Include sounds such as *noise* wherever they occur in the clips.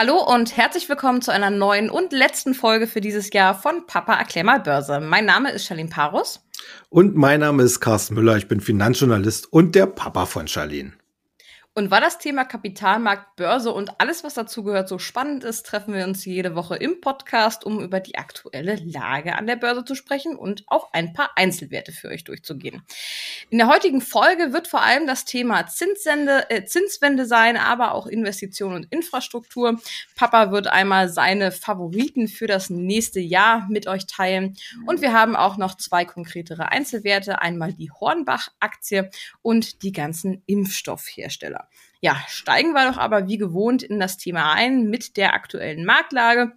Hallo und herzlich willkommen zu einer neuen und letzten Folge für dieses Jahr von Papa erklär mal Börse. Mein Name ist Charlene Parus. Und mein Name ist Carsten Müller. Ich bin Finanzjournalist und der Papa von Charlene. Und weil das Thema Kapitalmarkt, Börse und alles, was dazugehört, so spannend ist, treffen wir uns jede Woche im Podcast, um über die aktuelle Lage an der Börse zu sprechen und auch ein paar Einzelwerte für euch durchzugehen. In der heutigen Folge wird vor allem das Thema Zinswende, äh, Zinswende sein, aber auch Investition und Infrastruktur. Papa wird einmal seine Favoriten für das nächste Jahr mit euch teilen. Und wir haben auch noch zwei konkretere Einzelwerte. Einmal die Hornbach-Aktie und die ganzen Impfstoffhersteller. Ja, steigen wir doch aber wie gewohnt in das Thema ein mit der aktuellen Marktlage.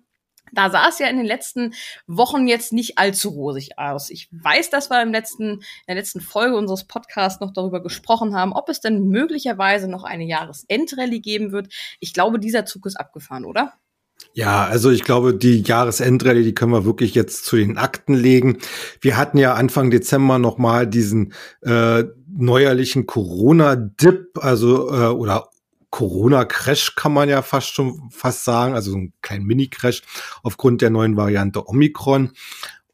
Da sah es ja in den letzten Wochen jetzt nicht allzu rosig aus. Ich weiß, dass wir im letzten, in der letzten Folge unseres Podcasts noch darüber gesprochen haben, ob es denn möglicherweise noch eine Jahresendrallye geben wird. Ich glaube, dieser Zug ist abgefahren, oder? Ja, also ich glaube, die Jahresendrallye, die können wir wirklich jetzt zu den Akten legen. Wir hatten ja Anfang Dezember noch mal diesen äh, neuerlichen Corona-Dip, also äh, oder Corona-Crash kann man ja fast schon fast sagen, also so ein kleinen Mini-Crash aufgrund der neuen Variante Omikron.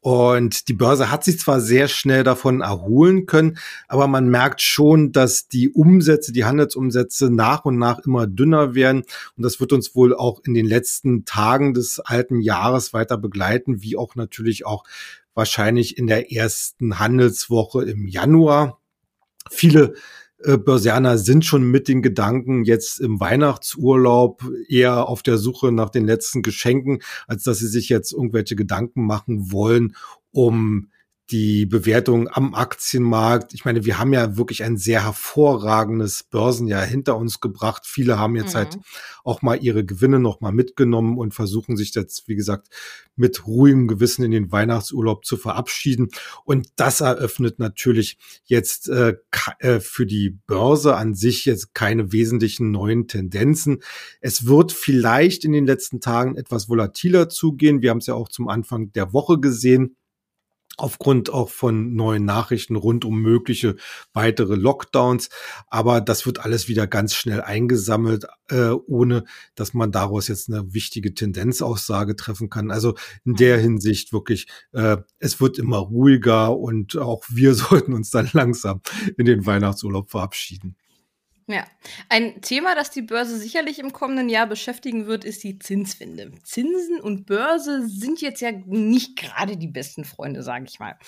Und die Börse hat sich zwar sehr schnell davon erholen können, aber man merkt schon, dass die Umsätze, die Handelsumsätze nach und nach immer dünner werden. Und das wird uns wohl auch in den letzten Tagen des alten Jahres weiter begleiten, wie auch natürlich auch wahrscheinlich in der ersten Handelswoche im Januar. Viele Börsianer sind schon mit den Gedanken jetzt im Weihnachtsurlaub eher auf der Suche nach den letzten Geschenken, als dass sie sich jetzt irgendwelche Gedanken machen wollen, um die Bewertung am Aktienmarkt. Ich meine, wir haben ja wirklich ein sehr hervorragendes Börsenjahr hinter uns gebracht. Viele haben jetzt halt mhm. halt auch mal ihre Gewinne noch mal mitgenommen und versuchen sich jetzt, wie gesagt, mit ruhigem Gewissen in den Weihnachtsurlaub zu verabschieden. Und das eröffnet natürlich jetzt äh, äh für die Börse an sich jetzt keine wesentlichen neuen Tendenzen. Es wird vielleicht in den letzten Tagen etwas volatiler zugehen. Wir haben es ja auch zum Anfang der Woche gesehen aufgrund auch von neuen Nachrichten rund um mögliche weitere Lockdowns. Aber das wird alles wieder ganz schnell eingesammelt, äh, ohne dass man daraus jetzt eine wichtige Tendenzaussage treffen kann. Also in der mhm. Hinsicht wirklich, äh, es wird immer ruhiger und auch wir *laughs* sollten uns dann langsam in den Weihnachtsurlaub verabschieden. Ja, ein Thema, das die Börse sicherlich im kommenden Jahr beschäftigen wird, ist die Zinswende. Zinsen und Börse sind jetzt ja nicht gerade die besten Freunde, sage ich mal.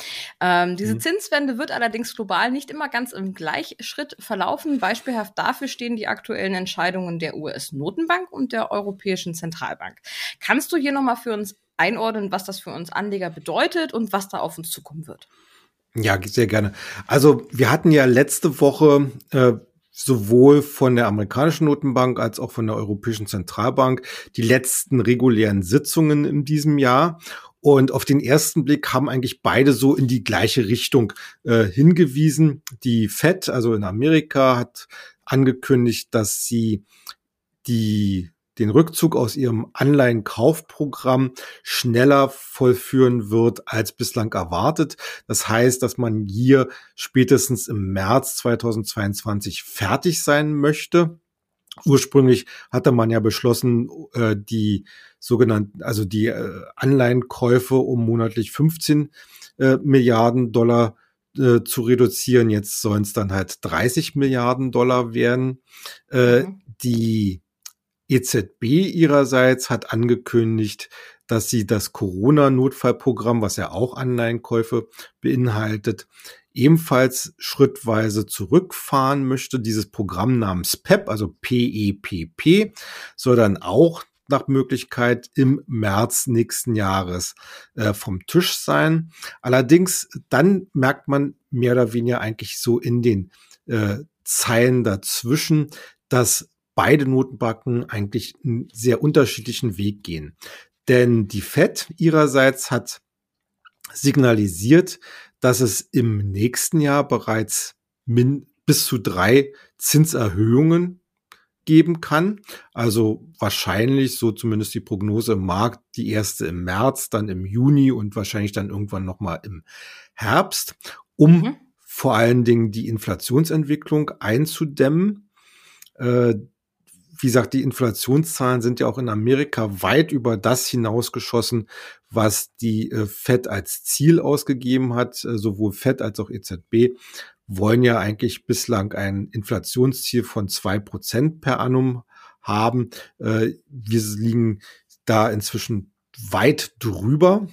Ähm, diese mhm. Zinswende wird allerdings global nicht immer ganz im Gleichschritt verlaufen. Beispielhaft dafür stehen die aktuellen Entscheidungen der US-Notenbank und der Europäischen Zentralbank. Kannst du hier nochmal für uns einordnen, was das für uns Anleger bedeutet und was da auf uns zukommen wird? Ja, sehr gerne. Also wir hatten ja letzte Woche äh, sowohl von der amerikanischen Notenbank als auch von der Europäischen Zentralbank die letzten regulären Sitzungen in diesem Jahr. Und auf den ersten Blick haben eigentlich beide so in die gleiche Richtung äh, hingewiesen. Die Fed, also in Amerika, hat angekündigt, dass sie die den Rückzug aus ihrem Anleihenkaufprogramm schneller vollführen wird als bislang erwartet. Das heißt, dass man hier spätestens im März 2022 fertig sein möchte. Ursprünglich hatte man ja beschlossen, äh, die sogenannten, also die äh, Anleihenkäufe um monatlich 15 äh, Milliarden Dollar zu reduzieren. Jetzt sollen es dann halt 30 Milliarden Dollar werden. Mhm. Die EZB ihrerseits hat angekündigt, dass sie das Corona-Notfallprogramm, was ja auch Anleihenkäufe beinhaltet, ebenfalls schrittweise zurückfahren möchte. Dieses Programm namens PEP, also PEPP, e soll dann auch nach Möglichkeit im März nächsten Jahres äh, vom Tisch sein. Allerdings dann merkt man mehr oder weniger eigentlich so in den äh, Zeilen dazwischen, dass beide Notenbanken eigentlich einen sehr unterschiedlichen Weg gehen. Denn die Fed ihrerseits hat signalisiert, dass es im nächsten Jahr bereits bis zu drei Zinserhöhungen geben kann. Also wahrscheinlich, so zumindest die Prognose im Markt, die erste im März, dann im Juni und wahrscheinlich dann irgendwann nochmal im Herbst, um mhm. vor allen Dingen die Inflationsentwicklung einzudämmen. Äh, wie gesagt, die Inflationszahlen sind ja auch in Amerika weit über das hinausgeschossen, was die äh, Fed als Ziel ausgegeben hat. Äh, sowohl Fed als auch EZB wollen ja eigentlich bislang ein Inflationsziel von zwei Prozent per annum haben. Äh, wir liegen da inzwischen weit drüber.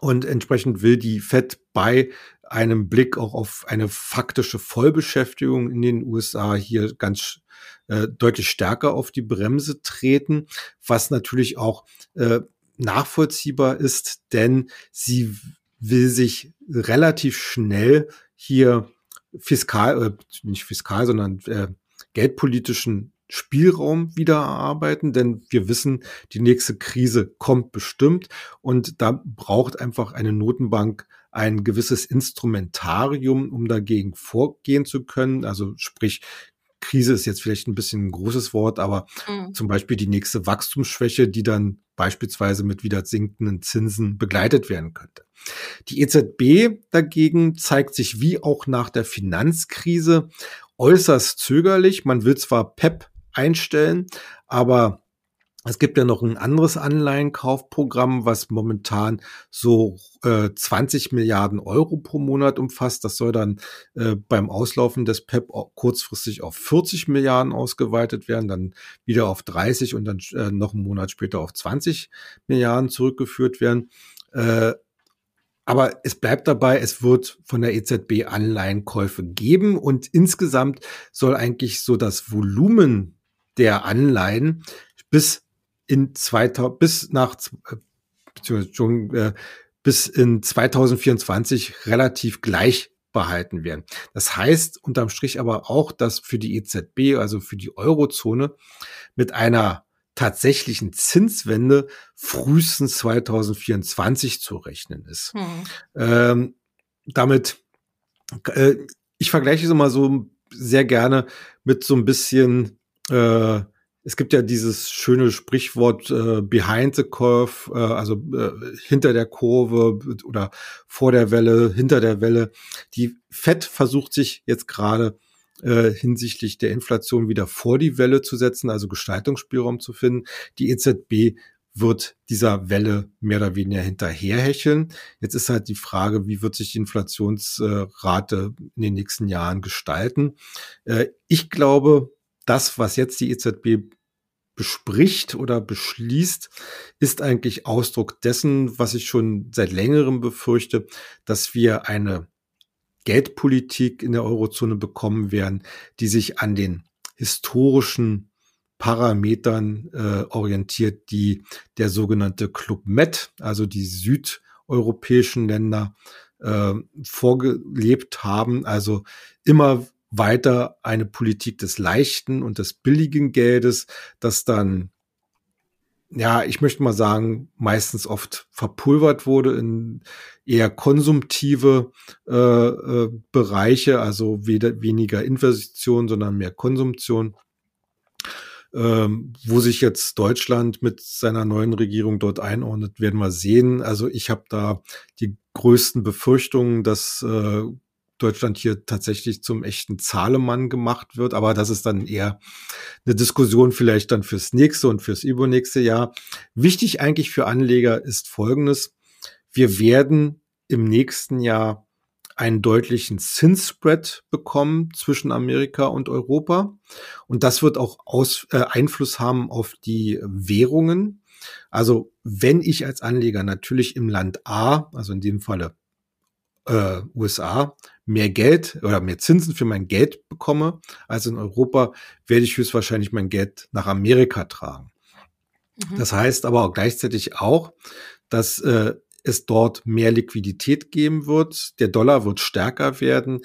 Und entsprechend will die Fed bei einem Blick auch auf eine faktische Vollbeschäftigung in den USA hier ganz äh, deutlich stärker auf die Bremse treten, was natürlich auch äh, nachvollziehbar ist, denn sie will sich relativ schnell hier fiskal, äh, nicht fiskal, sondern äh, geldpolitischen Spielraum wieder erarbeiten, denn wir wissen, die nächste Krise kommt bestimmt und da braucht einfach eine Notenbank ein gewisses Instrumentarium, um dagegen vorgehen zu können. Also sprich, Krise ist jetzt vielleicht ein bisschen ein großes Wort, aber mhm. zum Beispiel die nächste Wachstumsschwäche, die dann beispielsweise mit wieder sinkenden Zinsen begleitet werden könnte. Die EZB dagegen zeigt sich wie auch nach der Finanzkrise äußerst zögerlich. Man will zwar PEP einstellen. Aber es gibt ja noch ein anderes Anleihenkaufprogramm, was momentan so äh, 20 Milliarden Euro pro Monat umfasst. Das soll dann äh, beim Auslaufen des PEP kurzfristig auf 40 Milliarden ausgeweitet werden, dann wieder auf 30 und dann äh, noch einen Monat später auf 20 Milliarden zurückgeführt werden. Äh, aber es bleibt dabei, es wird von der EZB Anleihenkäufe geben und insgesamt soll eigentlich so das Volumen der Anleihen bis in 2000, bis nach, äh, beziehungsweise äh, bis in 2024 relativ gleich behalten werden. Das heißt unterm Strich aber auch, dass für die EZB, also für die Eurozone, mit einer tatsächlichen Zinswende frühestens 2024 zu rechnen ist. Hm. Ähm, damit, äh, ich vergleiche es immer so sehr gerne mit so ein bisschen äh, es gibt ja dieses schöne Sprichwort äh, behind the curve, äh, also äh, hinter der Kurve oder vor der Welle, hinter der Welle. Die Fed versucht sich jetzt gerade äh, hinsichtlich der Inflation wieder vor die Welle zu setzen, also Gestaltungsspielraum zu finden. Die EZB wird dieser Welle mehr oder weniger hinterherhecheln. Jetzt ist halt die Frage, wie wird sich die Inflationsrate in den nächsten Jahren gestalten. Äh, ich glaube, das, was jetzt die EZB bespricht oder beschließt, ist eigentlich Ausdruck dessen, was ich schon seit längerem befürchte, dass wir eine Geldpolitik in der Eurozone bekommen werden, die sich an den historischen Parametern äh, orientiert, die der sogenannte Club Med, also die südeuropäischen Länder, äh, vorgelebt haben. Also immer weiter eine Politik des leichten und des billigen Geldes, das dann ja, ich möchte mal sagen, meistens oft verpulvert wurde in eher konsumtive äh, äh, Bereiche, also weder, weniger Investition, sondern mehr Konsumtion. Ähm, wo sich jetzt Deutschland mit seiner neuen Regierung dort einordnet, werden wir sehen. Also ich habe da die größten Befürchtungen, dass äh, Deutschland hier tatsächlich zum echten Zahlemann gemacht wird. Aber das ist dann eher eine Diskussion vielleicht dann fürs nächste und fürs übernächste Jahr. Wichtig eigentlich für Anleger ist Folgendes. Wir werden im nächsten Jahr einen deutlichen Zinsspread bekommen zwischen Amerika und Europa. Und das wird auch Aus, äh, Einfluss haben auf die Währungen. Also wenn ich als Anleger natürlich im Land A, also in dem Falle äh, USA, mehr Geld oder mehr Zinsen für mein Geld bekomme als in Europa, werde ich höchstwahrscheinlich mein Geld nach Amerika tragen. Mhm. Das heißt aber auch gleichzeitig auch, dass äh, es dort mehr Liquidität geben wird. Der Dollar wird stärker werden.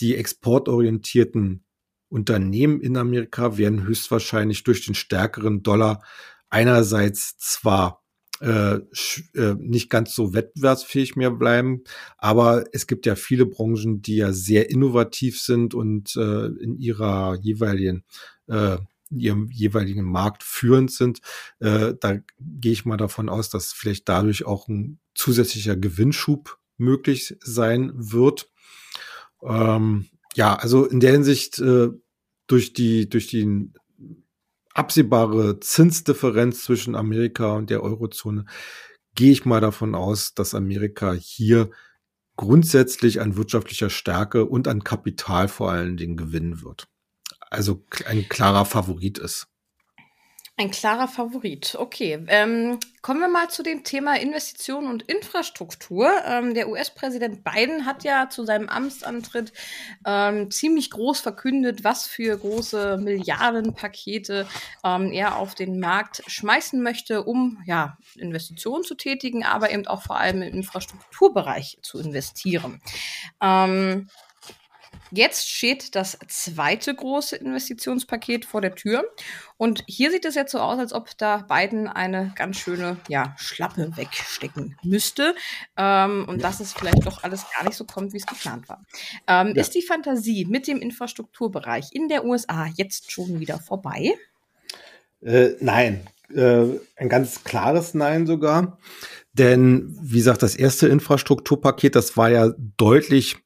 Die exportorientierten Unternehmen in Amerika werden höchstwahrscheinlich durch den stärkeren Dollar einerseits zwar äh, äh, nicht ganz so wettbewerbsfähig mehr bleiben. Aber es gibt ja viele Branchen, die ja sehr innovativ sind und äh, in ihrer jeweiligen äh, ihrem jeweiligen Markt führend sind. Äh, da gehe ich mal davon aus, dass vielleicht dadurch auch ein zusätzlicher Gewinnschub möglich sein wird. Ähm, ja, also in der Hinsicht äh, durch die durch den absehbare Zinsdifferenz zwischen Amerika und der Eurozone gehe ich mal davon aus, dass Amerika hier grundsätzlich an wirtschaftlicher Stärke und an Kapital vor allen Dingen gewinnen wird. Also ein klarer Favorit ist. Ein klarer Favorit. Okay. Ähm, kommen wir mal zu dem Thema Investitionen und Infrastruktur. Ähm, der US-Präsident Biden hat ja zu seinem Amtsantritt ähm, ziemlich groß verkündet, was für große Milliardenpakete ähm, er auf den Markt schmeißen möchte, um ja, Investitionen zu tätigen, aber eben auch vor allem im Infrastrukturbereich zu investieren. Ähm, Jetzt steht das zweite große Investitionspaket vor der Tür. Und hier sieht es jetzt so aus, als ob da Biden eine ganz schöne ja, Schlappe wegstecken müsste. Ähm, und dass es vielleicht doch alles gar nicht so kommt, wie es geplant war. Ähm, ja. Ist die Fantasie mit dem Infrastrukturbereich in der USA jetzt schon wieder vorbei? Äh, nein. Äh, ein ganz klares Nein sogar. Denn, wie gesagt, das erste Infrastrukturpaket, das war ja deutlich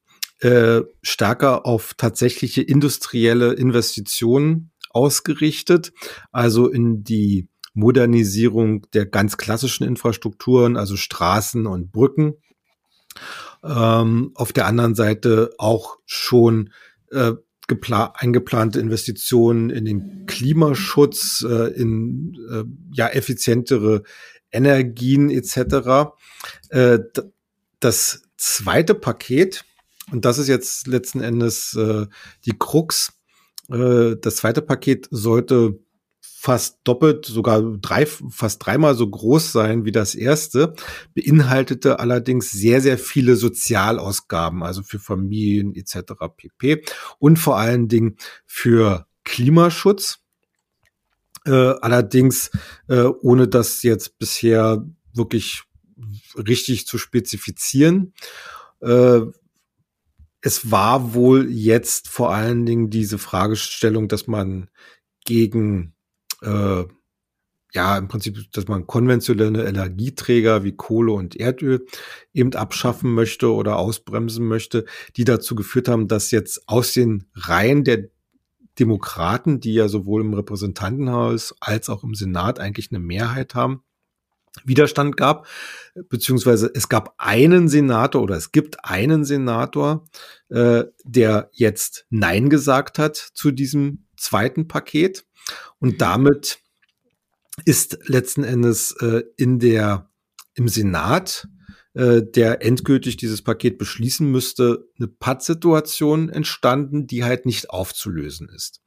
äh, stärker auf tatsächliche industrielle Investitionen ausgerichtet, also in die Modernisierung der ganz klassischen Infrastrukturen, also Straßen und Brücken. Ähm, auf der anderen Seite auch schon äh, eingeplante Investitionen in den Klimaschutz, äh, in äh, ja effizientere Energien etc. Äh, das zweite Paket und das ist jetzt letzten Endes äh, die Krux. Äh, das zweite Paket sollte fast doppelt, sogar drei, fast dreimal so groß sein wie das erste, beinhaltete allerdings sehr, sehr viele Sozialausgaben, also für Familien etc. pp. Und vor allen Dingen für Klimaschutz. Äh, allerdings, äh, ohne das jetzt bisher wirklich richtig zu spezifizieren. Äh, es war wohl jetzt vor allen Dingen diese Fragestellung, dass man gegen äh, ja im Prinzip, dass man konventionelle Energieträger wie Kohle und Erdöl eben abschaffen möchte oder ausbremsen möchte, die dazu geführt haben, dass jetzt aus den Reihen der Demokraten, die ja sowohl im Repräsentantenhaus als auch im Senat eigentlich eine Mehrheit haben, Widerstand gab, beziehungsweise es gab einen Senator oder es gibt einen Senator, äh, der jetzt Nein gesagt hat zu diesem zweiten Paket. Und mhm. damit ist letzten Endes äh, in der, im Senat, äh, der endgültig dieses Paket beschließen müsste, eine Pattsituation entstanden, die halt nicht aufzulösen ist.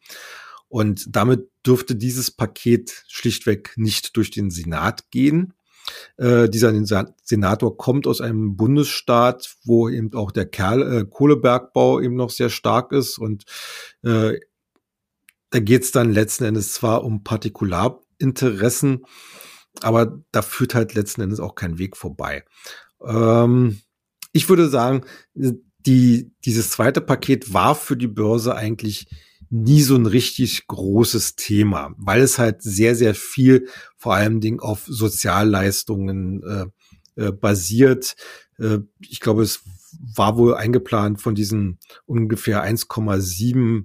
Und damit dürfte dieses Paket schlichtweg nicht durch den Senat gehen. Äh, dieser Senator kommt aus einem Bundesstaat, wo eben auch der Kerl, äh, Kohlebergbau eben noch sehr stark ist. Und äh, da geht es dann letzten Endes zwar um Partikularinteressen, aber da führt halt letzten Endes auch kein Weg vorbei. Ähm, ich würde sagen, die, dieses zweite Paket war für die Börse eigentlich nie so ein richtig großes Thema, weil es halt sehr, sehr viel vor allem Ding auf Sozialleistungen äh, äh, basiert. Äh, ich glaube, es war wohl eingeplant von diesen ungefähr 1,7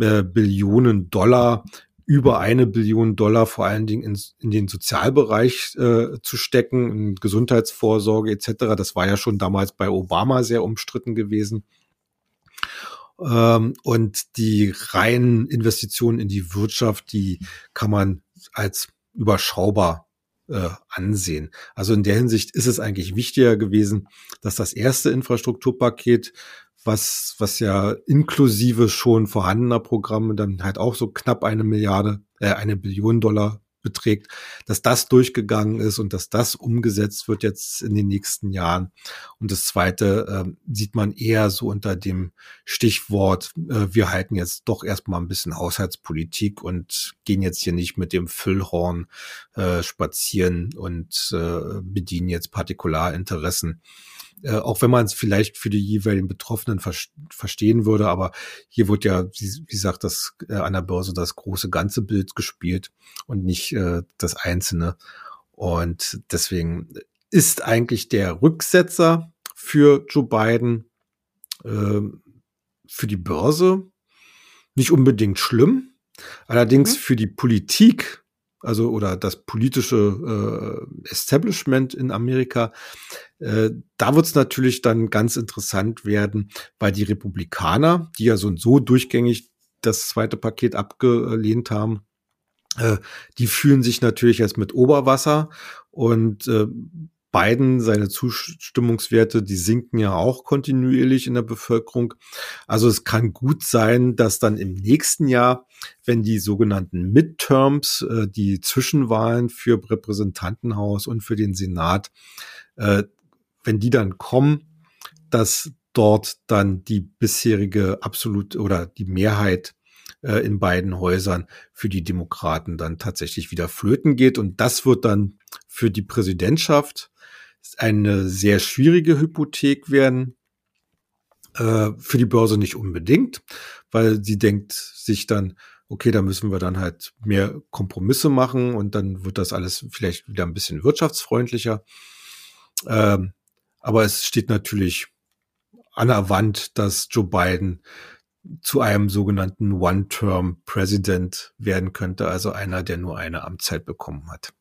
äh, Billionen Dollar über eine Billion Dollar vor allen Dingen in, in den Sozialbereich äh, zu stecken, in Gesundheitsvorsorge etc. Das war ja schon damals bei Obama sehr umstritten gewesen. Ähm, und die reinen Investitionen in die Wirtschaft, die kann man als überschaubar äh, ansehen. Also in der Hinsicht ist es eigentlich wichtiger gewesen, dass das erste Infrastrukturpaket, was, was ja inklusive schon vorhandener Programme dann halt auch so knapp eine Milliarde, äh, eine Billion Dollar beträgt, dass das durchgegangen ist und dass das umgesetzt wird jetzt in den nächsten Jahren. Und das Zweite äh, sieht man eher so unter dem Stichwort, äh, wir halten jetzt doch erstmal ein bisschen Haushaltspolitik und gehen jetzt hier nicht mit dem Füllhorn äh, spazieren und äh, bedienen jetzt Partikularinteressen äh, auch wenn man es vielleicht für die jeweiligen Betroffenen ver verstehen würde, aber hier wird ja, wie, wie sagt das äh, an der Börse das große ganze Bild gespielt und nicht äh, das einzelne. Und deswegen ist eigentlich der Rücksetzer für Joe Biden äh, für die Börse nicht unbedingt schlimm, Allerdings mhm. für die Politik, also oder das politische äh, Establishment in Amerika, äh, da wird es natürlich dann ganz interessant werden, weil die Republikaner, die ja so und so durchgängig das zweite Paket abgelehnt haben, äh, die fühlen sich natürlich jetzt mit Oberwasser und äh, Biden, seine Zustimmungswerte, die sinken ja auch kontinuierlich in der Bevölkerung. Also es kann gut sein, dass dann im nächsten Jahr, wenn die sogenannten Midterms, äh, die Zwischenwahlen für Repräsentantenhaus und für den Senat, äh, wenn die dann kommen, dass dort dann die bisherige absolute oder die Mehrheit äh, in beiden Häusern für die Demokraten dann tatsächlich wieder flöten geht. Und das wird dann für die Präsidentschaft eine sehr schwierige Hypothek werden. Äh, für die Börse nicht unbedingt, weil sie denkt sich dann, okay, da müssen wir dann halt mehr Kompromisse machen und dann wird das alles vielleicht wieder ein bisschen wirtschaftsfreundlicher. Ähm, aber es steht natürlich an der Wand, dass Joe Biden zu einem sogenannten One-Term-President werden könnte, also einer, der nur eine Amtszeit bekommen hat.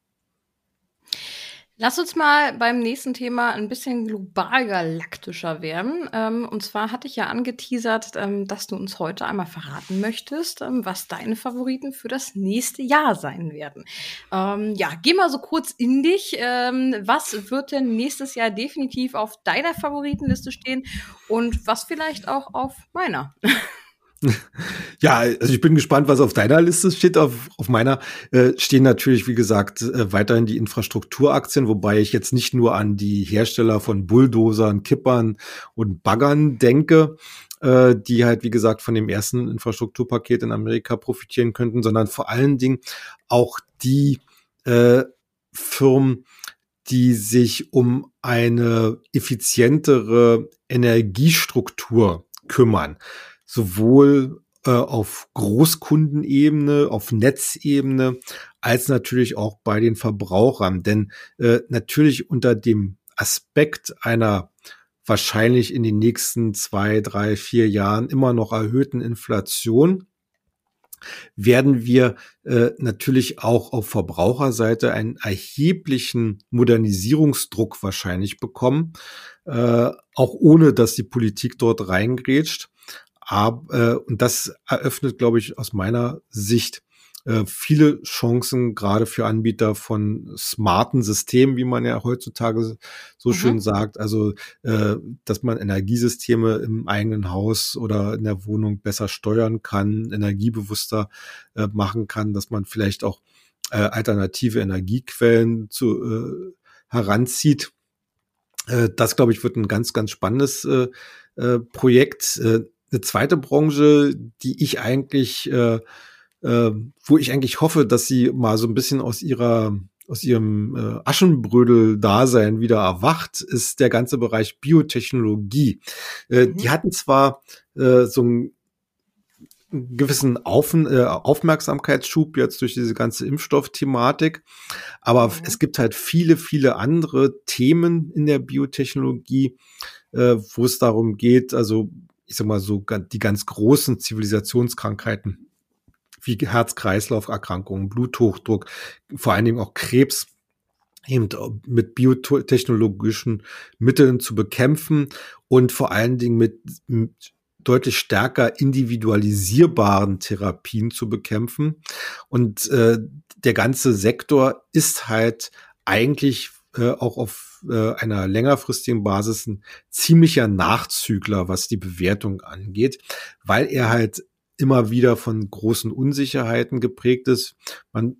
Lass uns mal beim nächsten Thema ein bisschen global galaktischer werden. Ähm, und zwar hatte ich ja angeteasert, ähm, dass du uns heute einmal verraten möchtest, ähm, was deine Favoriten für das nächste Jahr sein werden. Ähm, ja, geh mal so kurz in dich. Ähm, was wird denn nächstes Jahr definitiv auf deiner Favoritenliste stehen und was vielleicht auch auf meiner? *laughs* Ja, also ich bin gespannt, was auf deiner Liste steht. Auf, auf meiner äh, stehen natürlich, wie gesagt, äh, weiterhin die Infrastrukturaktien, wobei ich jetzt nicht nur an die Hersteller von Bulldozern, Kippern und Baggern denke, äh, die halt, wie gesagt, von dem ersten Infrastrukturpaket in Amerika profitieren könnten, sondern vor allen Dingen auch die äh, Firmen, die sich um eine effizientere Energiestruktur kümmern sowohl äh, auf Großkundenebene, auf Netzebene, als natürlich auch bei den Verbrauchern. Denn äh, natürlich unter dem Aspekt einer wahrscheinlich in den nächsten zwei, drei, vier Jahren immer noch erhöhten Inflation werden wir äh, natürlich auch auf Verbraucherseite einen erheblichen Modernisierungsdruck wahrscheinlich bekommen, äh, auch ohne dass die Politik dort reingrätscht. Äh, und das eröffnet, glaube ich, aus meiner Sicht äh, viele Chancen, gerade für Anbieter von smarten Systemen, wie man ja heutzutage so mhm. schön sagt. Also, äh, dass man Energiesysteme im eigenen Haus oder in der Wohnung besser steuern kann, energiebewusster äh, machen kann, dass man vielleicht auch äh, alternative Energiequellen zu, äh, heranzieht. Äh, das, glaube ich, wird ein ganz, ganz spannendes äh, Projekt. Äh, eine zweite Branche, die ich eigentlich, äh, äh, wo ich eigentlich hoffe, dass sie mal so ein bisschen aus ihrer aus ihrem äh, Aschenbrödel-Dasein wieder erwacht, ist der ganze Bereich Biotechnologie. Äh, mhm. Die hatten zwar äh, so einen gewissen Auf, äh, Aufmerksamkeitsschub jetzt durch diese ganze Impfstoffthematik, aber mhm. es gibt halt viele, viele andere Themen in der Biotechnologie, äh, wo es darum geht, also ich sag mal so, die ganz großen Zivilisationskrankheiten wie Herz-Kreislauf-Erkrankungen, Bluthochdruck, vor allen Dingen auch Krebs eben mit biotechnologischen Mitteln zu bekämpfen und vor allen Dingen mit, deutlich stärker individualisierbaren Therapien zu bekämpfen. Und äh, der ganze Sektor ist halt eigentlich äh, auch auf äh, einer längerfristigen Basis ein ziemlicher Nachzügler, was die Bewertung angeht, weil er halt immer wieder von großen Unsicherheiten geprägt ist. Man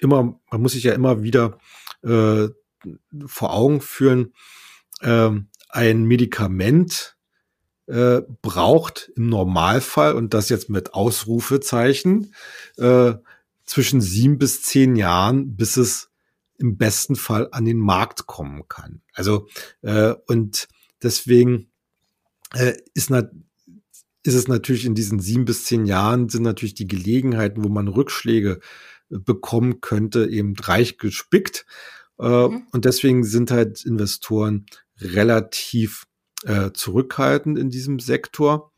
immer, man muss sich ja immer wieder äh, vor Augen führen, äh, ein Medikament äh, braucht im Normalfall, und das jetzt mit Ausrufezeichen, äh, zwischen sieben bis zehn Jahren, bis es im besten Fall an den Markt kommen kann. Also äh, und deswegen äh, ist, na, ist es natürlich in diesen sieben bis zehn Jahren sind natürlich die Gelegenheiten, wo man Rückschläge äh, bekommen könnte, eben reich gespickt. Äh, mhm. Und deswegen sind halt Investoren relativ äh, zurückhaltend in diesem Sektor.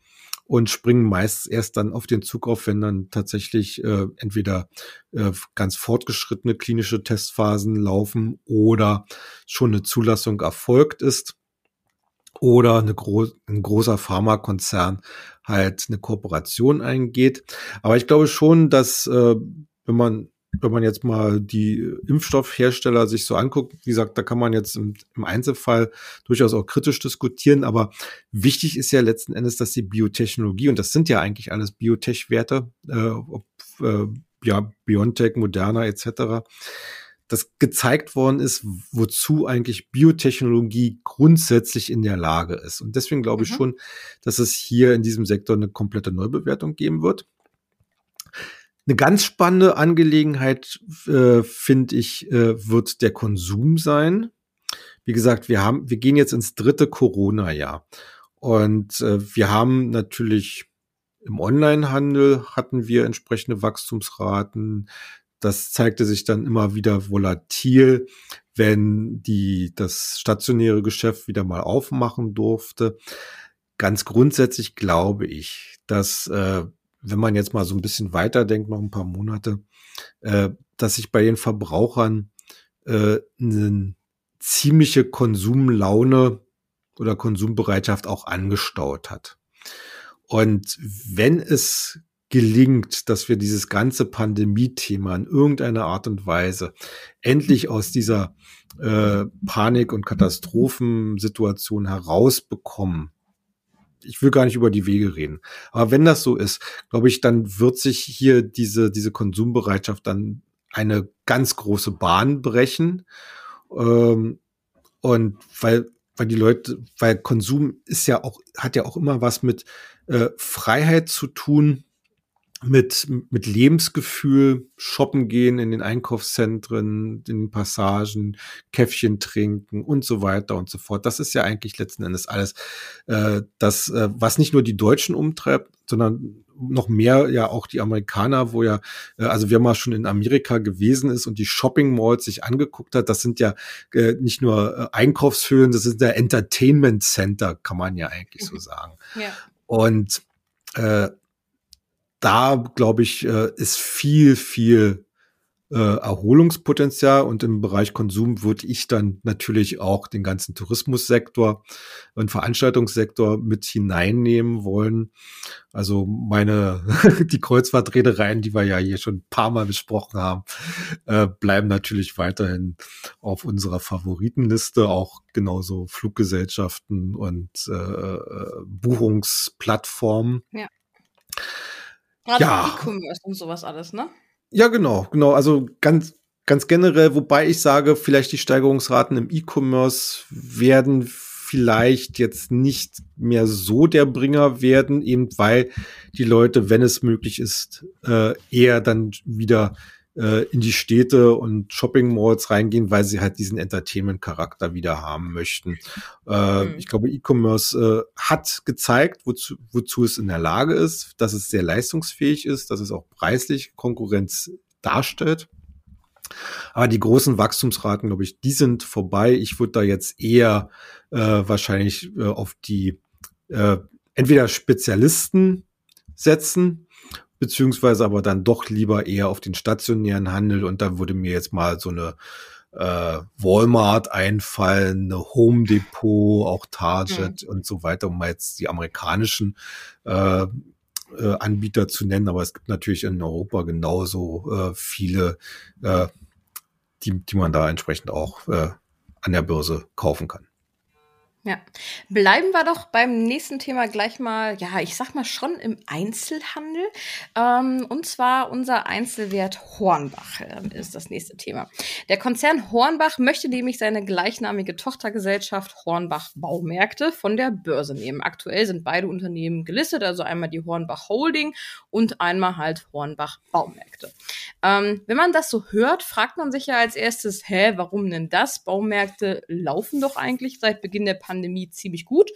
Und springen meist erst dann auf den Zug auf, wenn dann tatsächlich äh, entweder äh, ganz fortgeschrittene klinische Testphasen laufen oder schon eine Zulassung erfolgt ist oder eine gro ein großer Pharmakonzern halt eine Kooperation eingeht. Aber ich glaube schon, dass äh, wenn man wenn man jetzt mal die Impfstoffhersteller sich so anguckt, wie gesagt, da kann man jetzt im, im, Einzelfall durchaus auch kritisch diskutieren, aber wichtig ist ja letzten Endes, dass die Biotechnologie, und das sind ja eigentlich alles Biotech-Werte, äh, ob äh, ja, BioNTech, Moderna etc., dass gezeigt worden ist, wozu eigentlich Biotechnologie grundsätzlich in der Lage ist. Und deswegen glaube ich mhm. schon, dass es hier in diesem Sektor eine komplette Neubewertung geben wird. Eine ganz spannende Angelegenheit, äh, finde ich, äh, wird der Konsum sein. Wie gesagt, wir haben, wir gehen jetzt ins dritte Corona-Jahr. Und äh, wir haben natürlich im Onlinehandel hatten wir entsprechende Wachstumsraten. Das zeigte sich dann immer wieder volatil, wenn die, das stationäre Geschäft wieder mal aufmachen durfte. Ganz grundsätzlich glaube ich, dass, äh, wenn man jetzt mal so ein bisschen weiterdenkt, noch ein paar Monate, äh, dass sich bei den Verbrauchern äh, eine ziemliche Konsumlaune oder Konsumbereitschaft auch angestaut hat. Und wenn es gelingt, dass wir dieses ganze Pandemie-Thema in irgendeiner Art und Weise endlich aus dieser äh, Panik- und Katastrophensituation herausbekommen. Ich will gar nicht über die Wege reden. Aber wenn das so ist, glaube ich, dann wird sich hier diese, diese Konsumbereitschaft dann eine ganz große Bahn brechen. Ähm, und weil, weil die Leute, weil Konsum ist ja auch, hat ja auch immer was mit äh, Freiheit zu tun, mit, mit Lebensgefühl shoppen gehen in den Einkaufszentren, in den Passagen, Käffchen trinken und so weiter und so fort. Das ist ja eigentlich letzten Endes alles, äh, das, äh, was nicht nur die Deutschen umtreibt, sondern noch mehr ja auch die Amerikaner, wo ja, äh, also wer mal schon in Amerika gewesen ist und die Shopping Malls sich angeguckt hat, das sind ja äh, nicht nur äh, Einkaufshöhlen, das sind ja Entertainment Center, kann man ja eigentlich so sagen. Ja. Und äh, da, glaube ich, äh, ist viel, viel äh, Erholungspotenzial und im Bereich Konsum würde ich dann natürlich auch den ganzen Tourismussektor und Veranstaltungssektor mit hineinnehmen wollen. Also meine, *laughs* die Kreuzfahrtreedereien, die wir ja hier schon ein paar Mal besprochen haben, äh, bleiben natürlich weiterhin auf unserer Favoritenliste, auch genauso Fluggesellschaften und äh, äh Buchungsplattformen. Ja. Gerade ja. E-Commerce und sowas alles, ne? Ja, genau, genau. Also ganz, ganz generell, wobei ich sage, vielleicht die Steigerungsraten im E-Commerce werden vielleicht jetzt nicht mehr so der Bringer werden, eben weil die Leute, wenn es möglich ist, äh, eher dann wieder äh, in die Städte und Shopping Malls reingehen, weil sie halt diesen Entertainment-Charakter wieder haben möchten. Äh, mhm. Ich glaube, E-Commerce äh, hat gezeigt, wozu, wozu es in der Lage ist, dass es sehr leistungsfähig ist, dass es auch preislich Konkurrenz darstellt. Aber die großen Wachstumsraten, glaube ich, die sind vorbei. Ich würde da jetzt eher äh, wahrscheinlich äh, auf die äh, entweder Spezialisten setzen, beziehungsweise aber dann doch lieber eher auf den stationären Handel und da würde mir jetzt mal so eine äh, Walmart einfallen, eine Home Depot, auch Target mhm. und so weiter, um mal jetzt die amerikanischen äh, äh, Anbieter zu nennen, aber es gibt natürlich in Europa genauso äh, viele, äh, die, die man da entsprechend auch äh, an der Börse kaufen kann. Ja. Bleiben wir doch beim nächsten Thema gleich mal, ja, ich sag mal schon im Einzelhandel. Ähm, und zwar unser Einzelwert Hornbach äh, ist das nächste Thema. Der Konzern Hornbach möchte nämlich seine gleichnamige Tochtergesellschaft Hornbach Baumärkte von der Börse nehmen. Aktuell sind beide Unternehmen gelistet, also einmal die Hornbach Holding und einmal halt Hornbach Baumärkte. Ähm, wenn man das so hört, fragt man sich ja als erstes, hä, warum denn das? Baumärkte laufen doch eigentlich seit Beginn der Pandemie Pandemie ziemlich gut.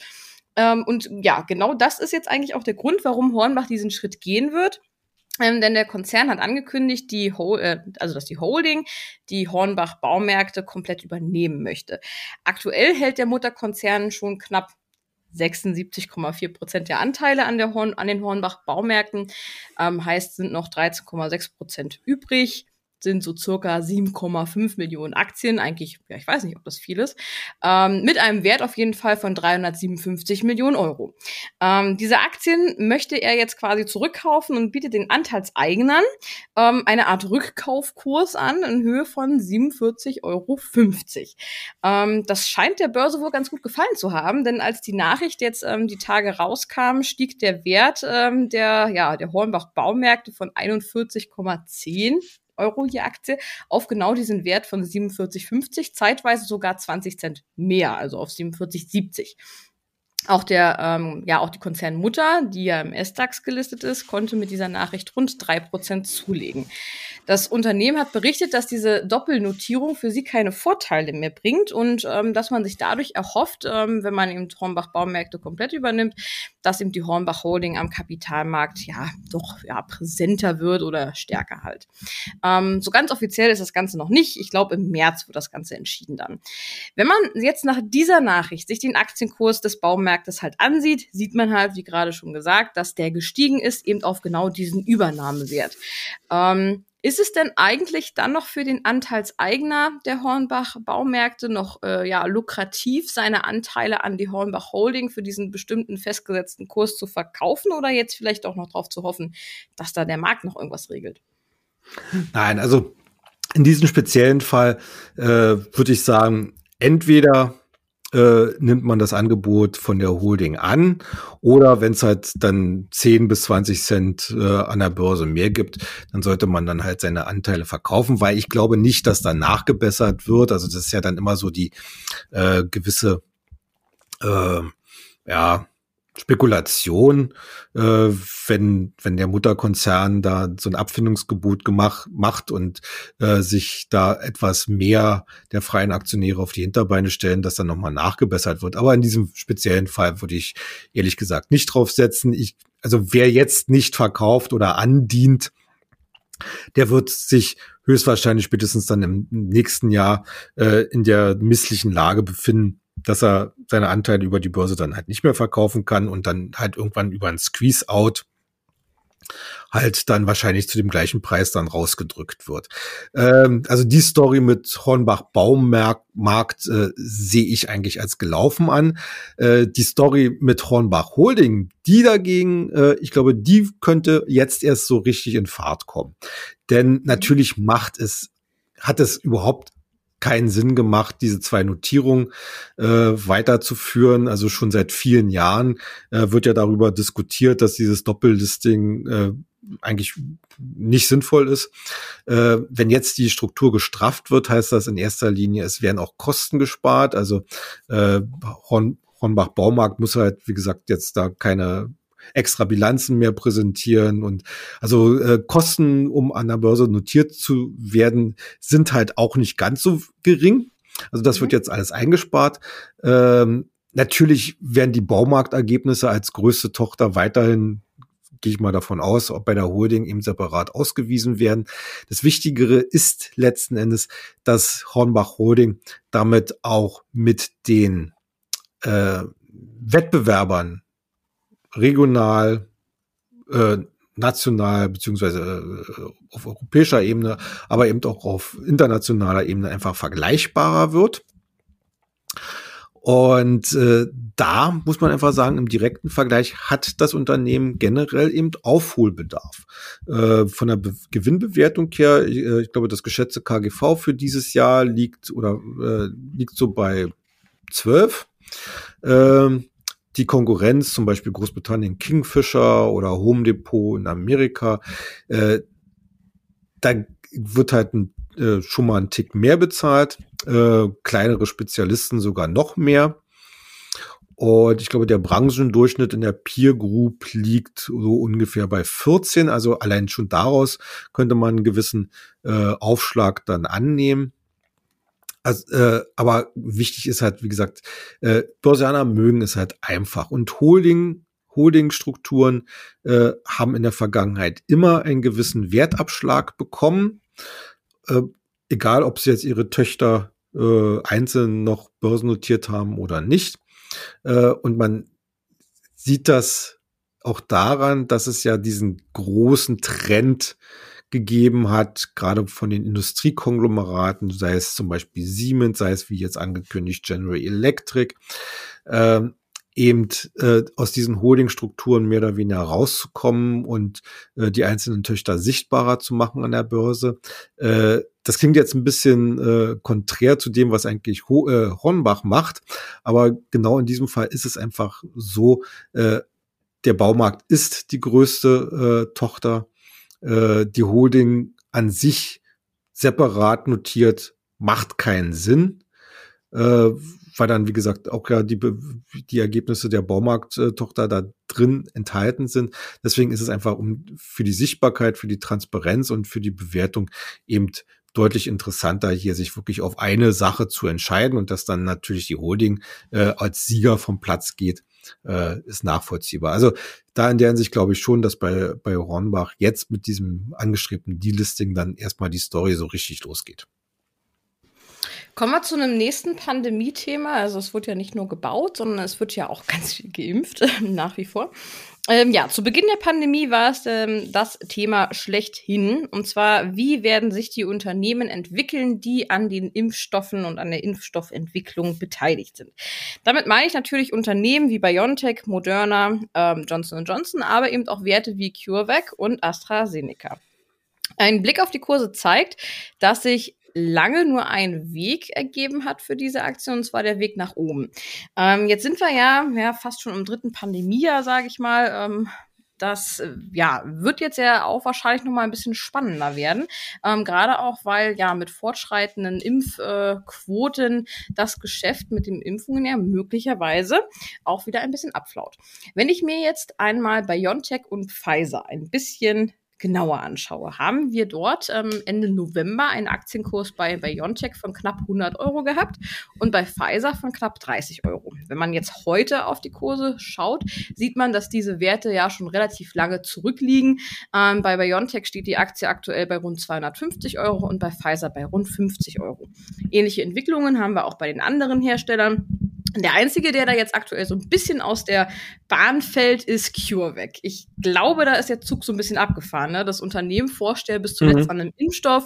Ähm, und ja, genau das ist jetzt eigentlich auch der Grund, warum Hornbach diesen Schritt gehen wird. Ähm, denn der Konzern hat angekündigt, die äh, also dass die Holding die Hornbach Baumärkte komplett übernehmen möchte. Aktuell hält der Mutterkonzern schon knapp 76,4 Prozent der Anteile an, der Horn, an den Hornbach-Baumärkten. Ähm, heißt, sind noch 13,6 Prozent übrig sind so circa 7,5 Millionen Aktien. Eigentlich, ja, ich weiß nicht, ob das viel ist. Ähm, mit einem Wert auf jeden Fall von 357 Millionen Euro. Ähm, diese Aktien möchte er jetzt quasi zurückkaufen und bietet den Anteilseignern ähm, eine Art Rückkaufkurs an in Höhe von 47,50 Euro. Ähm, das scheint der Börse wohl ganz gut gefallen zu haben, denn als die Nachricht jetzt ähm, die Tage rauskam, stieg der Wert ähm, der, ja, der Hornbach Baumärkte von 41,10 Euro je Aktie auf genau diesen Wert von 47,50, zeitweise sogar 20 Cent mehr, also auf 47,70. Auch der, ähm, ja, auch die Konzernmutter, die ja im S-DAX gelistet ist, konnte mit dieser Nachricht rund drei Prozent zulegen. Das Unternehmen hat berichtet, dass diese Doppelnotierung für sie keine Vorteile mehr bringt und ähm, dass man sich dadurch erhofft, ähm, wenn man eben Hornbach Baumärkte komplett übernimmt, dass eben die Hornbach Holding am Kapitalmarkt ja doch ja präsenter wird oder stärker halt. Ähm, so ganz offiziell ist das Ganze noch nicht. Ich glaube, im März wird das Ganze entschieden dann. Wenn man jetzt nach dieser Nachricht sich den Aktienkurs des Baumärktes halt ansieht, sieht man halt, wie gerade schon gesagt, dass der gestiegen ist, eben auf genau diesen Übernahmewert. Ähm, ist es denn eigentlich dann noch für den Anteilseigner der Hornbach Baumärkte noch äh, ja, lukrativ, seine Anteile an die Hornbach Holding für diesen bestimmten festgesetzten Kurs zu verkaufen oder jetzt vielleicht auch noch darauf zu hoffen, dass da der Markt noch irgendwas regelt? Nein, also in diesem speziellen Fall äh, würde ich sagen, entweder äh, nimmt man das Angebot von der Holding an. Oder wenn es halt dann 10 bis 20 Cent äh, an der Börse mehr gibt, dann sollte man dann halt seine Anteile verkaufen, weil ich glaube nicht, dass da nachgebessert wird. Also das ist ja dann immer so die äh, gewisse äh, ja, Spekulation, äh, wenn, wenn der Mutterkonzern da so ein Abfindungsgebot gemacht, macht und äh, sich da etwas mehr der freien Aktionäre auf die Hinterbeine stellen, dass dann nochmal nachgebessert wird. Aber in diesem speziellen Fall würde ich ehrlich gesagt nicht draufsetzen. Ich, also wer jetzt nicht verkauft oder andient, der wird sich höchstwahrscheinlich spätestens dann im nächsten Jahr äh, in der misslichen Lage befinden, dass er seine Anteile über die Börse dann halt nicht mehr verkaufen kann und dann halt irgendwann über ein Squeeze-Out halt dann wahrscheinlich zu dem gleichen Preis dann rausgedrückt wird. Ähm, also die Story mit Hornbach Baummarkt äh, sehe ich eigentlich als gelaufen an. Äh, die Story mit Hornbach Holding, die dagegen, äh, ich glaube, die könnte jetzt erst so richtig in Fahrt kommen. Denn natürlich macht es, hat es überhaupt keinen Sinn gemacht, diese zwei Notierungen äh, weiterzuführen. Also schon seit vielen Jahren äh, wird ja darüber diskutiert, dass dieses Doppellisting äh, eigentlich nicht sinnvoll ist. Äh, wenn jetzt die Struktur gestrafft wird, heißt das in erster Linie, es werden auch Kosten gespart. Also äh, Horn, Hornbach Baumarkt muss halt, wie gesagt, jetzt da keine extra Bilanzen mehr präsentieren und also äh, Kosten, um an der Börse notiert zu werden, sind halt auch nicht ganz so gering. Also das mhm. wird jetzt alles eingespart. Ähm, natürlich werden die Baumarktergebnisse als größte Tochter weiterhin gehe ich mal davon aus, ob bei der Holding eben separat ausgewiesen werden. Das Wichtigere ist letzten Endes, dass Hornbach Holding damit auch mit den äh, Wettbewerbern regional, äh, national beziehungsweise äh, auf europäischer Ebene, aber eben auch auf internationaler Ebene einfach vergleichbarer wird. Und äh, da muss man einfach sagen, im direkten Vergleich hat das Unternehmen generell eben Aufholbedarf. Äh, von der Be Gewinnbewertung her, äh, ich glaube, das geschätzte KGV für dieses Jahr liegt oder äh, liegt so bei 12. Ähm, die Konkurrenz, zum Beispiel Großbritannien Kingfisher oder Home Depot in Amerika, äh, da wird halt ein, äh, schon mal ein Tick mehr bezahlt, äh, kleinere Spezialisten sogar noch mehr. Und ich glaube, der Branchendurchschnitt in der Peer Group liegt so ungefähr bei 14. Also allein schon daraus könnte man einen gewissen äh, Aufschlag dann annehmen. Also, äh, aber wichtig ist halt, wie gesagt, äh, Börsianer mögen es halt einfach. Und Holding, Holdingstrukturen äh, haben in der Vergangenheit immer einen gewissen Wertabschlag bekommen. Äh, egal, ob sie jetzt ihre Töchter äh, einzeln noch börsennotiert haben oder nicht. Äh, und man sieht das auch daran, dass es ja diesen großen Trend gegeben hat, gerade von den Industriekonglomeraten, sei es zum Beispiel Siemens, sei es wie jetzt angekündigt General Electric, äh, eben äh, aus diesen Holdingstrukturen mehr oder weniger rauszukommen und äh, die einzelnen Töchter sichtbarer zu machen an der Börse. Äh, das klingt jetzt ein bisschen äh, konträr zu dem, was eigentlich Ho äh, Hornbach macht, aber genau in diesem Fall ist es einfach so, äh, der Baumarkt ist die größte äh, Tochter. Äh, die Holding an sich separat notiert macht keinen Sinn. Äh, weil dann, wie gesagt, auch ja die, die Ergebnisse der Baumarkttochter da drin enthalten sind. Deswegen ist es einfach um für die Sichtbarkeit, für die Transparenz und für die Bewertung eben deutlich interessanter, hier sich wirklich auf eine Sache zu entscheiden und dass dann natürlich die Holding äh, als Sieger vom Platz geht, äh, ist nachvollziehbar. Also da in der Hinsicht glaube ich schon, dass bei, bei Hornbach jetzt mit diesem angestrebten Delisting dann erstmal die Story so richtig losgeht. Kommen wir zu einem nächsten Pandemie-Thema. Also es wird ja nicht nur gebaut, sondern es wird ja auch *laughs* ganz viel geimpft, nach wie vor. Ähm, ja, zu Beginn der Pandemie war es ähm, das Thema schlechthin. Und zwar, wie werden sich die Unternehmen entwickeln, die an den Impfstoffen und an der Impfstoffentwicklung beteiligt sind. Damit meine ich natürlich Unternehmen wie BioNTech, Moderna, ähm, Johnson Johnson, aber eben auch Werte wie CureVac und AstraZeneca. Ein Blick auf die Kurse zeigt, dass sich lange nur ein Weg ergeben hat für diese Aktion, und zwar der Weg nach oben. Ähm, jetzt sind wir ja, ja fast schon im dritten Pandemiejahr, sage ich mal. Ähm, das äh, ja wird jetzt ja auch wahrscheinlich noch mal ein bisschen spannender werden, ähm, gerade auch weil ja mit fortschreitenden Impfquoten das Geschäft mit den Impfungen ja möglicherweise auch wieder ein bisschen abflaut. Wenn ich mir jetzt einmal BioNTech und Pfizer ein bisschen genauer anschaue, haben wir dort ähm, Ende November einen Aktienkurs bei BioNTech von knapp 100 Euro gehabt und bei Pfizer von knapp 30 Euro. Wenn man jetzt heute auf die Kurse schaut, sieht man, dass diese Werte ja schon relativ lange zurückliegen. Ähm, bei BioNTech steht die Aktie aktuell bei rund 250 Euro und bei Pfizer bei rund 50 Euro. Ähnliche Entwicklungen haben wir auch bei den anderen Herstellern. Der einzige, der da jetzt aktuell so ein bisschen aus der Bahn fällt, ist CureVac. Ich glaube, da ist der Zug so ein bisschen abgefahren. Ne? Das Unternehmen vorstellt bis zuletzt mhm. an einem Impfstoff,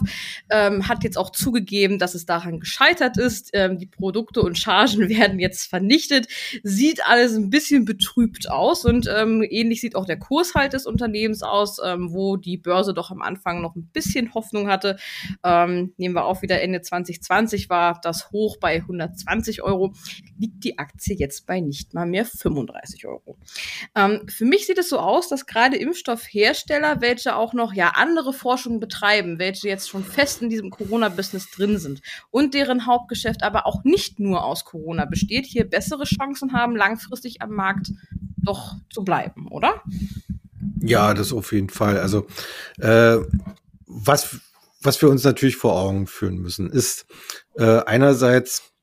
ähm, hat jetzt auch zugegeben, dass es daran gescheitert ist. Ähm, die Produkte und Chargen *laughs* werden jetzt vernichtet. Sieht alles ein bisschen betrübt aus und ähm, ähnlich sieht auch der Kurs halt des Unternehmens aus, ähm, wo die Börse doch am Anfang noch ein bisschen Hoffnung hatte. Ähm, nehmen wir auch wieder Ende 2020 war das hoch bei 120 Euro. Liegt die Aktie jetzt bei nicht mal mehr 35 Euro. Ähm, für mich sieht es so aus, dass gerade Impfstoffhersteller, welche auch noch ja andere Forschung betreiben, welche jetzt schon fest in diesem Corona-Business drin sind und deren Hauptgeschäft aber auch nicht nur aus Corona besteht, hier bessere Chancen haben, langfristig am Markt doch zu bleiben, oder? Ja, das auf jeden Fall. Also äh, was was wir uns natürlich vor Augen führen müssen, ist äh, einerseits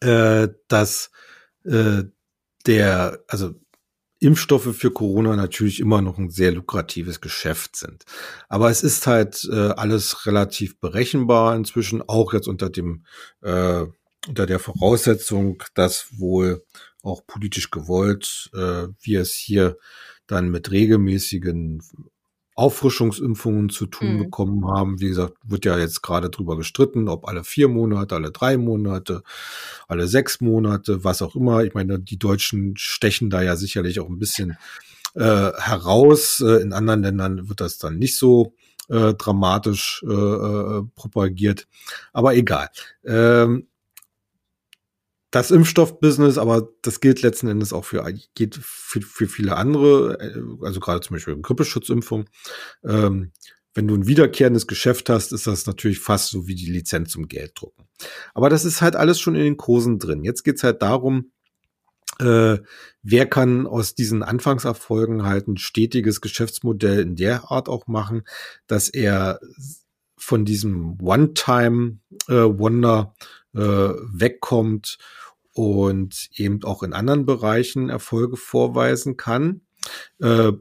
äh, dass äh, der, also Impfstoffe für Corona natürlich immer noch ein sehr lukratives Geschäft sind. Aber es ist halt äh, alles relativ berechenbar inzwischen, auch jetzt unter dem äh, unter der Voraussetzung, dass wohl auch politisch gewollt, äh, wir es hier dann mit regelmäßigen Auffrischungsimpfungen zu tun mhm. bekommen haben. Wie gesagt, wird ja jetzt gerade drüber gestritten, ob alle vier Monate, alle drei Monate, alle sechs Monate, was auch immer. Ich meine, die Deutschen stechen da ja sicherlich auch ein bisschen äh, heraus. Äh, in anderen Ländern wird das dann nicht so äh, dramatisch äh, äh propagiert. Aber egal. Ähm, das Impfstoffbusiness, aber das gilt letzten Endes auch für, geht für, für viele andere, äh, also gerade zum Beispiel Grippeschutzimpfung. Ähm, wenn du ein wiederkehrendes Geschäft hast, ist das natürlich fast so wie die Lizenz zum Gelddrucken. Aber das ist halt alles schon in den Kursen drin. Jetzt geht's halt darum, äh, wer kann aus diesen Anfangserfolgen halt ein stetiges Geschäftsmodell in der Art auch machen, dass er von diesem One-Time-Wonder äh, äh, wegkommt und eben auch in anderen Bereichen Erfolge vorweisen kann. Äh,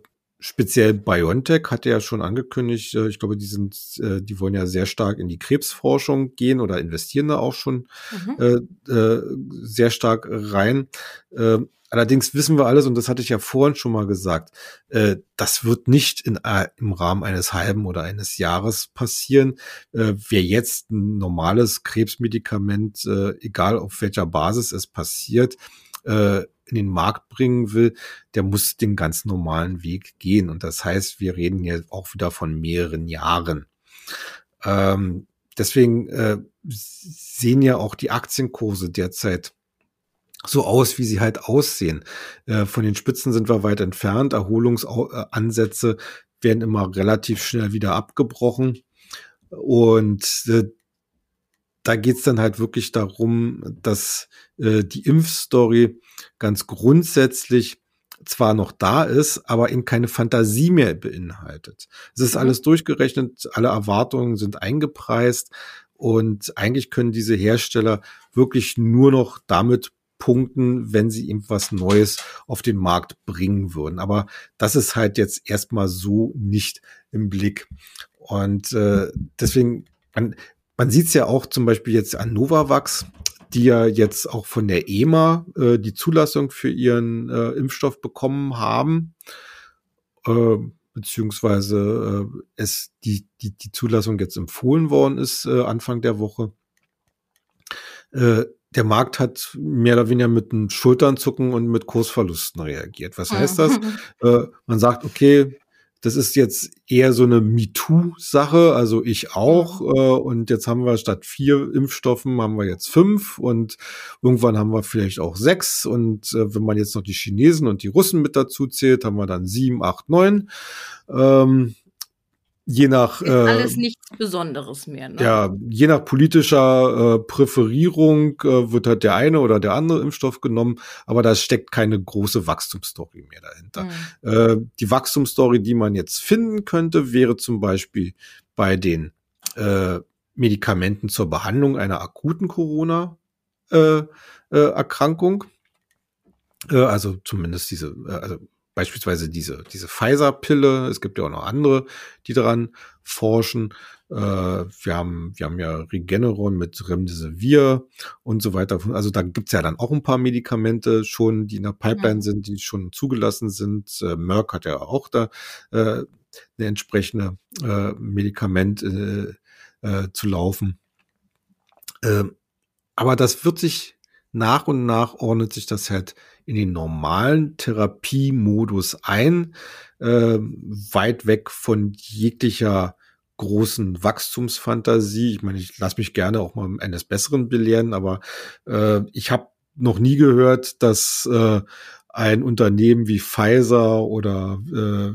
speziell BioNTech hatte ja schon angekündigt, äh, ich glaube, die sind, äh, die wollen ja sehr stark in die Krebsforschung gehen oder investieren da auch schon mhm. äh, äh, sehr stark rein. Äh, allerdings wissen wir alles, und das hatte ich ja vorhin schon mal gesagt, äh, das wird nicht in, im Rahmen eines halben oder eines Jahres passieren. Wer jetzt ein normales Krebsmedikament, egal auf welcher Basis es passiert, in den Markt bringen will, der muss den ganz normalen Weg gehen. Und das heißt, wir reden hier auch wieder von mehreren Jahren. Ähm, deswegen äh, sehen ja auch die Aktienkurse derzeit so aus, wie sie halt aussehen. Äh, von den Spitzen sind wir weit entfernt. Erholungsansätze werden immer relativ schnell wieder abgebrochen. Und äh, da geht's dann halt wirklich darum, dass äh, die Impfstory ganz grundsätzlich zwar noch da ist, aber eben keine Fantasie mehr beinhaltet. Es ist mhm. alles durchgerechnet, alle Erwartungen sind eingepreist und eigentlich können diese Hersteller wirklich nur noch damit punkten, wenn sie eben was Neues auf den Markt bringen würden. Aber das ist halt jetzt erstmal so nicht im Blick. Und äh, deswegen, man, man sieht es ja auch zum Beispiel jetzt an Novavax, die ja jetzt auch von der EMA äh, die Zulassung für ihren äh, Impfstoff bekommen haben, äh, beziehungsweise äh, es die, die, die Zulassung jetzt empfohlen worden ist äh, Anfang der Woche. Äh, der Markt hat mehr oder weniger mit einem Schulternzucken und mit Kursverlusten reagiert. Was heißt das? äh, man sagt, okay, das ist jetzt eher so eine MeToo-Sache, also ich auch. Mhm. Äh, und jetzt haben wir statt vier Impfstoffen haben wir jetzt fünf und irgendwann haben wir vielleicht auch sechs. Und äh, wenn man jetzt noch die Chinesen und die Russen mit dazu zählt, haben wir dann sieben, acht, neun. Ähm, je nach ist alles äh, nichts Besonderes mehr. Ne? Ja, je nach politischer äh, Präferierung äh, wird halt der eine oder der andere Impfstoff genommen, aber da steckt keine große Wachstumsstory mehr dahinter. Mhm. Äh, die Wachstumsstory, die man jetzt finden könnte, wäre zum Beispiel bei den äh, Medikamenten zur Behandlung einer akuten Corona äh, äh, Erkrankung. Äh, also zumindest diese, äh, also beispielsweise diese, diese Pfizer-Pille. Es gibt ja auch noch andere, die daran forschen. Äh, wir haben, wir haben ja Regeneron mit Remdesivir und so weiter. Also da gibt's ja dann auch ein paar Medikamente schon, die in der Pipeline mhm. sind, die schon zugelassen sind. Äh, Merck hat ja auch da äh, eine entsprechende äh, Medikament äh, äh, zu laufen. Äh, aber das wird sich nach und nach ordnet sich das halt in den normalen Therapiemodus ein, äh, weit weg von jeglicher großen Wachstumsfantasie. Ich meine, ich lasse mich gerne auch mal eines Besseren belehren, aber äh, ich habe noch nie gehört, dass äh, ein Unternehmen wie Pfizer oder äh,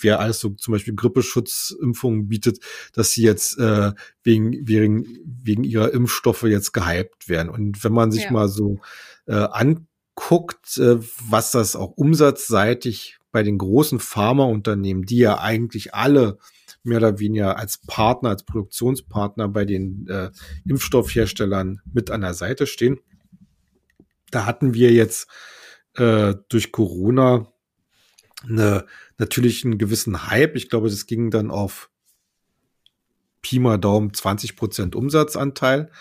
wer alles so zum Beispiel Grippeschutzimpfungen bietet, dass sie jetzt äh, wegen, wegen, wegen ihrer Impfstoffe jetzt gehypt werden. Und wenn man sich ja. mal so äh, an guckt, äh, was das auch umsatzseitig bei den großen Pharmaunternehmen, die ja eigentlich alle mehr oder weniger als Partner, als Produktionspartner bei den äh, Impfstoffherstellern mit an der Seite stehen. Da hatten wir jetzt äh, durch Corona eine, natürlich einen gewissen Hype. Ich glaube, das ging dann auf Pi mal Daumen 20 Prozent Umsatzanteil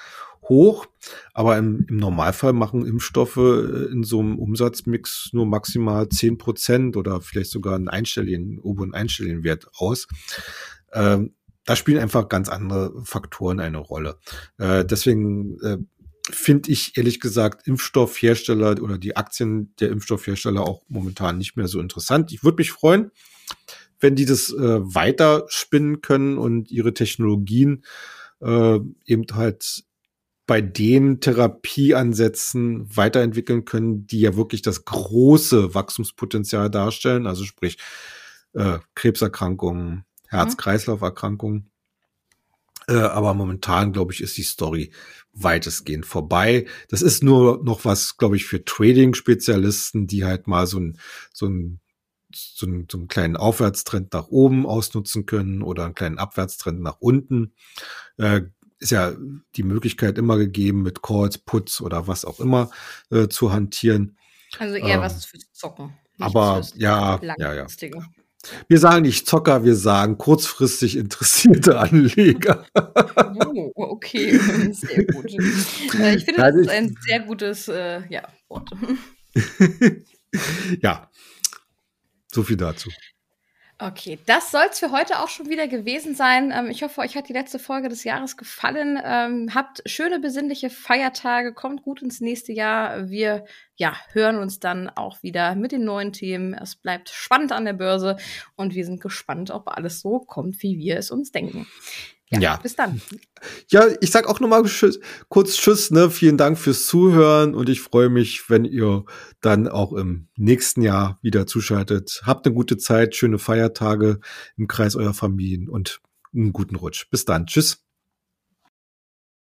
hoch, aber im, im Normalfall machen Impfstoffe äh, in so einem Umsatzmix nur maximal zehn Prozent oder vielleicht sogar einen einstelligen, oberen einstelligen Wert aus. Ähm, da spielen einfach ganz andere Faktoren eine Rolle. Äh, deswegen äh, finde ich ehrlich gesagt Impfstoffhersteller oder die Aktien der Impfstoffhersteller auch momentan nicht mehr so interessant. Ich würde mich freuen, wenn die das äh, weiter spinnen können und ihre Technologien äh, eben halt bei den Therapieansätzen weiterentwickeln können, die ja wirklich das große Wachstumspotenzial darstellen, also sprich äh, Krebserkrankungen, Herz-Kreislauf-Erkrankungen. Äh, aber momentan, glaube ich, ist die Story weitestgehend vorbei. Das ist nur noch was, glaube ich, für Trading-Spezialisten, die halt mal so ein, so ein so einen, so einen kleinen Aufwärtstrend nach oben ausnutzen können oder einen kleinen Abwärtstrend nach unten. Äh, ist ja die Möglichkeit immer gegeben, mit Calls, Puts oder was auch immer äh, zu hantieren. Also eher ähm, was fürs Zocken. Aber ja, ja, ja. Wir sagen nicht Zocker, wir sagen kurzfristig interessierte *laughs* Anleger. Oh, okay, *laughs* sehr gut. Äh, ich finde, das ist ein sehr gutes äh, ja, Wort. *laughs* ja, so viel dazu. Okay, das soll es für heute auch schon wieder gewesen sein. Ähm, ich hoffe, euch hat die letzte Folge des Jahres gefallen. Ähm, habt schöne besinnliche Feiertage, kommt gut ins nächste Jahr. Wir ja, hören uns dann auch wieder mit den neuen Themen. Es bleibt spannend an der Börse und wir sind gespannt, ob alles so kommt, wie wir es uns denken. Ja, ja. Bis dann. Ja, ich sag auch nochmal kurz Tschüss, ne? Vielen Dank fürs Zuhören und ich freue mich, wenn ihr dann auch im nächsten Jahr wieder zuschaltet. Habt eine gute Zeit, schöne Feiertage im Kreis eurer Familien und einen guten Rutsch. Bis dann. Tschüss.